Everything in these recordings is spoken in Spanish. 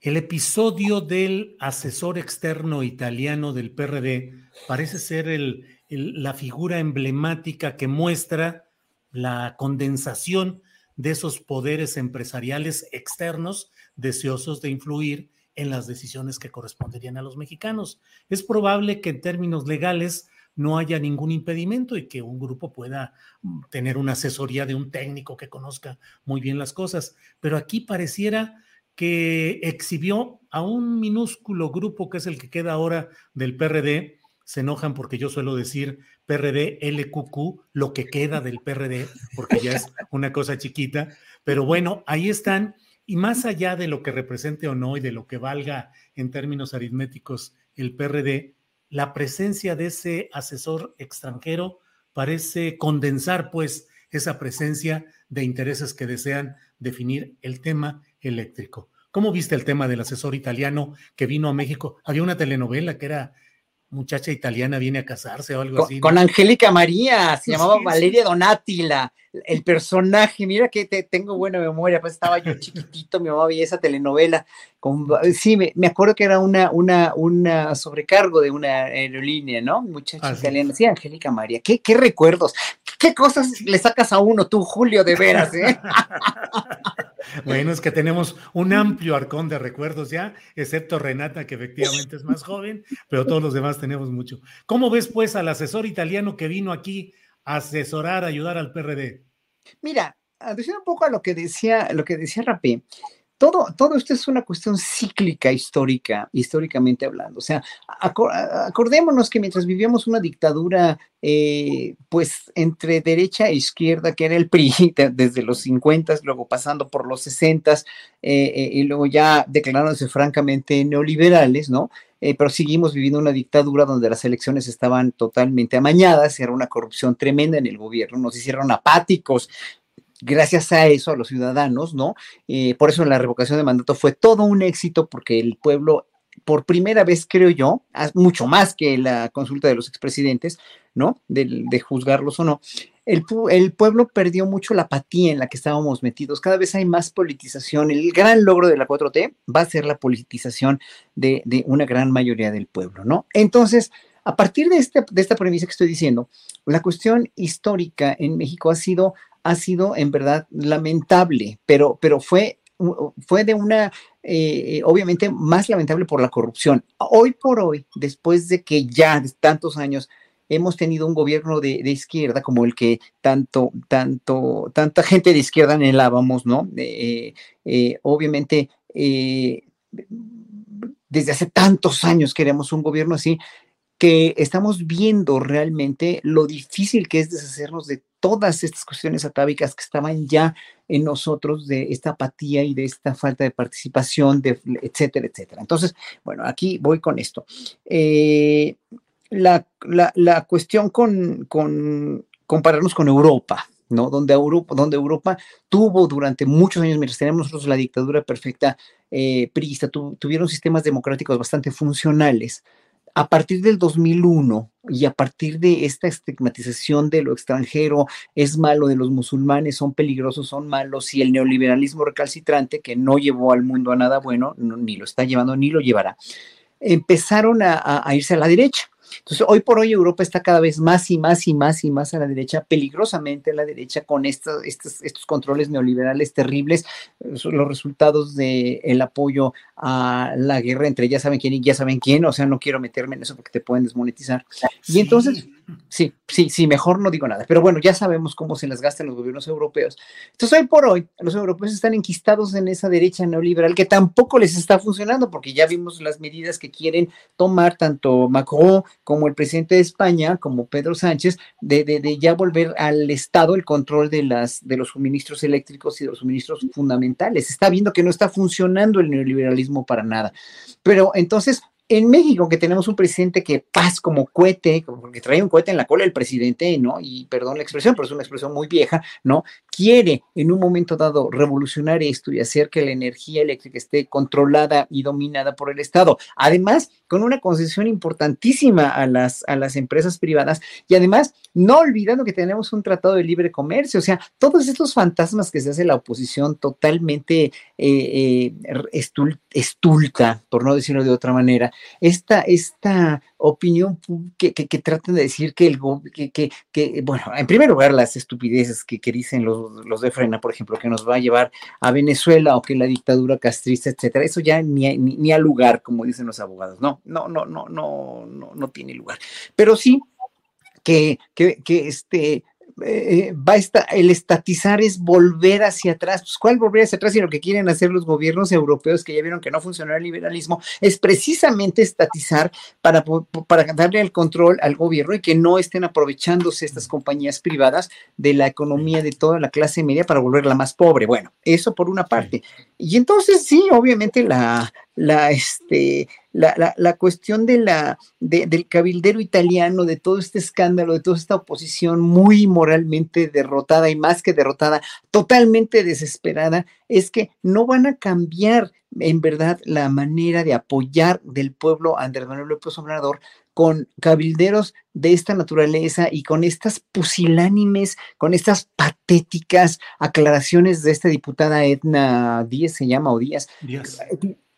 El episodio del asesor externo italiano del PRD parece ser la figura emblemática que muestra la condensación de esos poderes empresariales externos deseosos de influir en las decisiones que corresponderían a los mexicanos. Es probable que en términos legales no haya ningún impedimento y que un grupo pueda tener una asesoría de un técnico que conozca muy bien las cosas, pero aquí pareciera que exhibió a un minúsculo grupo que es el que queda ahora del PRD. Se enojan porque yo suelo decir PRD LQQ, lo que queda del PRD, porque ya es una cosa chiquita. Pero bueno, ahí están. Y más allá de lo que represente o no y de lo que valga en términos aritméticos el PRD, la presencia de ese asesor extranjero parece condensar pues esa presencia de intereses que desean definir el tema eléctrico. ¿Cómo viste el tema del asesor italiano que vino a México? Había una telenovela que era muchacha italiana viene a casarse o algo con, así. Con Angélica María, se llamaba sí, Valeria sí. Donatila, el personaje, mira que te, tengo buena memoria, pues estaba yo chiquitito, mi mamá veía esa telenovela, con, sí, me, me, acuerdo que era una, una, una sobrecargo de una aerolínea, ¿no? Muchacha italiana, sí, Angélica María, ¿Qué, qué recuerdos, qué cosas le sacas a uno tú, Julio, de veras, ¿eh? Bueno, es que tenemos un amplio arcón de recuerdos ya, excepto Renata, que efectivamente es más joven, pero todos los demás tenemos mucho. ¿Cómo ves, pues, al asesor italiano que vino aquí a asesorar, ayudar al PRD? Mira, adicionando un poco a lo que decía, lo que decía Rapé, todo, todo esto es una cuestión cíclica histórica, históricamente hablando. O sea, acordémonos que mientras vivíamos una dictadura, eh, pues entre derecha e izquierda, que era el PRI desde los 50, luego pasando por los 60 eh, eh, y luego ya declarándose francamente neoliberales, ¿no? Pero seguimos viviendo una dictadura donde las elecciones estaban totalmente amañadas, era una corrupción tremenda en el gobierno, nos hicieron apáticos, gracias a eso, a los ciudadanos, ¿no? Eh, por eso la revocación de mandato fue todo un éxito porque el pueblo, por primera vez, creo yo, mucho más que la consulta de los expresidentes, ¿no? De, juzgarlos o no. El, pueblo perdió mucho la apatía en la que estábamos metidos. Cada vez hay más politización. El gran logro de la 4T va a ser la politización de, una gran mayoría del pueblo, ¿no? Entonces, a partir este, de esta premisa que estoy diciendo, la cuestión histórica en México ha sido ha sido en verdad lamentable, pero, pero fue, fue de una, eh, obviamente más lamentable por la corrupción. Hoy por hoy, después de que ya tantos años hemos tenido un gobierno de, izquierda como el que tanto, tanto, tanta gente de izquierda anhelábamos, ¿no? Eh, eh, obviamente, desde hace tantos años queremos un gobierno así, que estamos viendo realmente lo difícil que es deshacernos de todas estas cuestiones atávicas que estaban ya en nosotros, de esta apatía y de esta falta de participación, etcétera, etcétera. Entonces, bueno, aquí voy con esto. Eh, la, la, la, cuestión con, con compararnos con Europa, ¿no? Donde Europa, donde Europa tuvo durante muchos años, mientras teníamos nosotros la dictadura perfecta eh, tuvieron sistemas democráticos bastante funcionales a partir del 2001 y a partir de esta estigmatización de lo extranjero, es malo, de los musulmanes son peligrosos, son malos, y el neoliberalismo recalcitrante que no llevó al mundo a nada bueno, ni lo está llevando ni lo llevará, empezaron a irse a la derecha. Entonces, hoy por hoy Europa está cada vez más y más y más y más a la derecha, peligrosamente a la derecha, con estos, estos, estos controles neoliberales terribles, los resultados del el apoyo a la guerra entre ya saben quién y ya saben quién, o sea, no quiero meterme en eso porque te pueden desmonetizar. Y entonces, sí, sí, sí, mejor no digo nada, pero bueno, ya sabemos cómo se las gastan los gobiernos europeos. Entonces, hoy por hoy, los europeos están enquistados en esa derecha neoliberal que tampoco les está funcionando, porque ya vimos las medidas que quieren tomar tanto Macron como el presidente de España, como Pedro Sánchez, de, de, ya volver al Estado el control de, las, de los suministros eléctricos y de los suministros fundamentales. Está viendo que no está funcionando el neoliberalismo para nada. Pero entonces, en México, que tenemos un presidente que paz como cohete, porque trae un cohete en la cola el presidente, ¿no? Y perdón la expresión, pero es una expresión muy vieja, ¿no? Quiere en un momento dado revolucionar esto y hacer que la energía eléctrica esté controlada y dominada por el Estado. Además, con una concesión importantísima a las, a las empresas privadas y además, no olvidando que tenemos un tratado de libre comercio, o sea, todos estos fantasmas que se hace la oposición totalmente eh, eh, estulta, por no decirlo de otra manera, esta, esta opinión que, que, tratan de decir que el que, que, bueno, en primer lugar, las estupideces que, dicen los, los de Frena, por ejemplo, que nos va a llevar a Venezuela o que la dictadura castrista, etcétera, eso ya ni, ni, ni a lugar, como dicen los abogados, no, no, no, no, no, no, no tiene lugar. Pero sí que, que, que este, eh, va a el estatizar es volver hacia atrás. Pues, ¿cuál volver hacia atrás? Y lo que quieren hacer los gobiernos europeos, que ya vieron que no funcionó el liberalismo, es precisamente estatizar para, para darle el control al gobierno y que no estén aprovechándose estas compañías privadas de la economía de toda la clase media para volverla más pobre. Bueno, eso por una parte. Y entonces, sí, obviamente la, la, este, la, la, cuestión de la, del cabildero italiano, de todo este escándalo, de toda esta oposición muy moralmente derrotada y más que derrotada, totalmente desesperada, es que no van a cambiar en verdad la manera de apoyar del pueblo a Andrés Manuel López Obrador con cabilderos de esta naturaleza y con estas pusilánimes, con estas patéticas aclaraciones de esta diputada Edna Díaz, se llama, o Díaz, Díaz.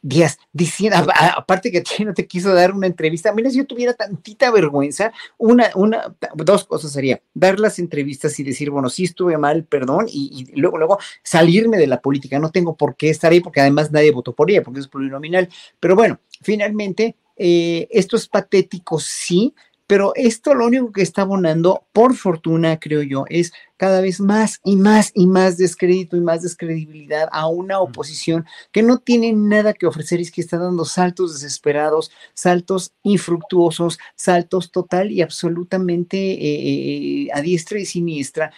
Días diciendo, aparte que no te quiso dar una entrevista, mira, si yo tuviera tantita vergüenza, una, una, dos cosas sería, dar las entrevistas y decir, bueno, sí estuve mal, perdón, y, luego, luego salirme de la política, no tengo por qué estar ahí, porque además nadie votó por ella, porque es plurinominal, pero bueno, finalmente, eh, esto es patético, sí, pero esto lo único que está abonando, por fortuna, creo yo, es cada vez más y más y más descrédito y más descredibilidad a una oposición que no tiene nada que ofrecer y es que está dando saltos desesperados, saltos infructuosos, saltos total y absolutamente eh, eh, a diestra y siniestra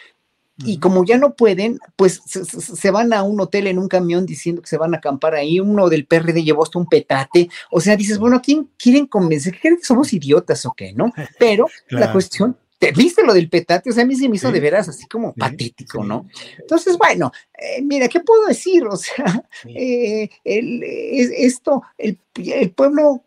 y como ya no pueden, pues se, van a un hotel en un camión diciendo que se van a acampar ahí. Uno del PRD llevó hasta un petate. O sea, dices, bueno, ¿a quién quieren convencer? ¿Creen que somos idiotas o qué? ¿No? Pero la cuestión ¿Viste lo del petate? O sea, a mí se me hizo de veras así como patético, ¿no? Entonces, bueno, eh, mira, ¿qué puedo decir? O sea, eh, el, esto, el, el, pueblo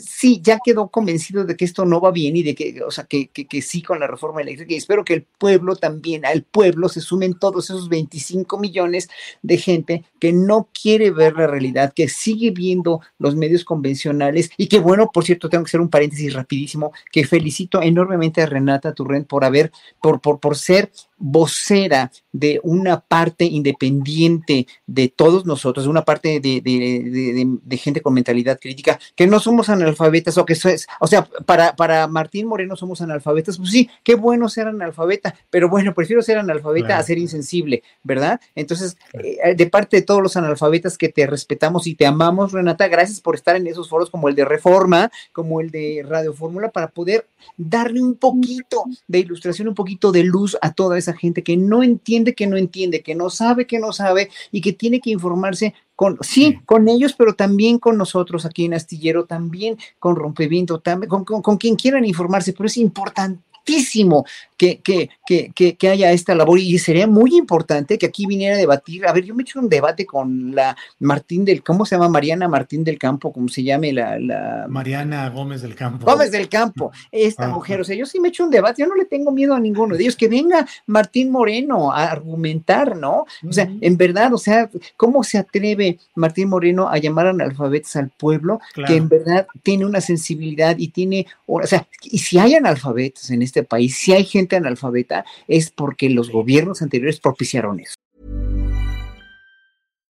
sí, ya quedó convencido de que esto no va bien y de que, o sea, que, que, sí con la reforma eléctrica y espero que el pueblo también, al pueblo se sumen todos esos 25 millones de gente que no quiere ver la realidad, que sigue viendo los medios convencionales y que bueno, por cierto, tengo que hacer un paréntesis rapidísimo, que felicito enormemente a Renata Turrent por haber, por, por, por ser vocera de una parte independiente de todos nosotros, de una parte de, de, gente con mentalidad crítica, que no somos analfabetas o que es, o sea, para, para Martín Moreno somos analfabetas, pues sí, qué bueno ser analfabeta, pero bueno, prefiero ser analfabeta a ser insensible, ¿verdad? Entonces, eh, de parte de todos los analfabetas que te respetamos y te amamos, Renata, gracias por estar en esos foros como el de Reforma, como el de Radio Fórmula, para poder darle un poquito de ilustración, un poquito de luz a toda esa gente que no entiende, que no entiende, que no sabe, que no sabe y que tiene que informarse con, sí, con ellos, pero también con nosotros aquí en Astillero, también con Rompeviento, también con, quien quieran informarse, pero es importante importantísimo que, que, que, que, haya esta labor y sería muy importante que aquí viniera a debatir. A ver, yo me he hecho un debate con la Martín del, ¿cómo se llama? Mariana Martín del Campo, ¿cómo se llame la, la... Mariana Gómez del Campo. Gómez del Campo, esta mujer. O sea, yo sí me he hecho un debate, yo no le tengo miedo a ninguno de ellos. Que venga Martín Moreno a argumentar, ¿no? O sea, en verdad, o sea, ¿cómo se atreve Martín Moreno a llamar analfabetos al pueblo que en verdad tiene una sensibilidad y tiene, o sea, y si hay analfabetos en este país, si hay gente analfabeta, es porque los gobiernos anteriores propiciaron eso.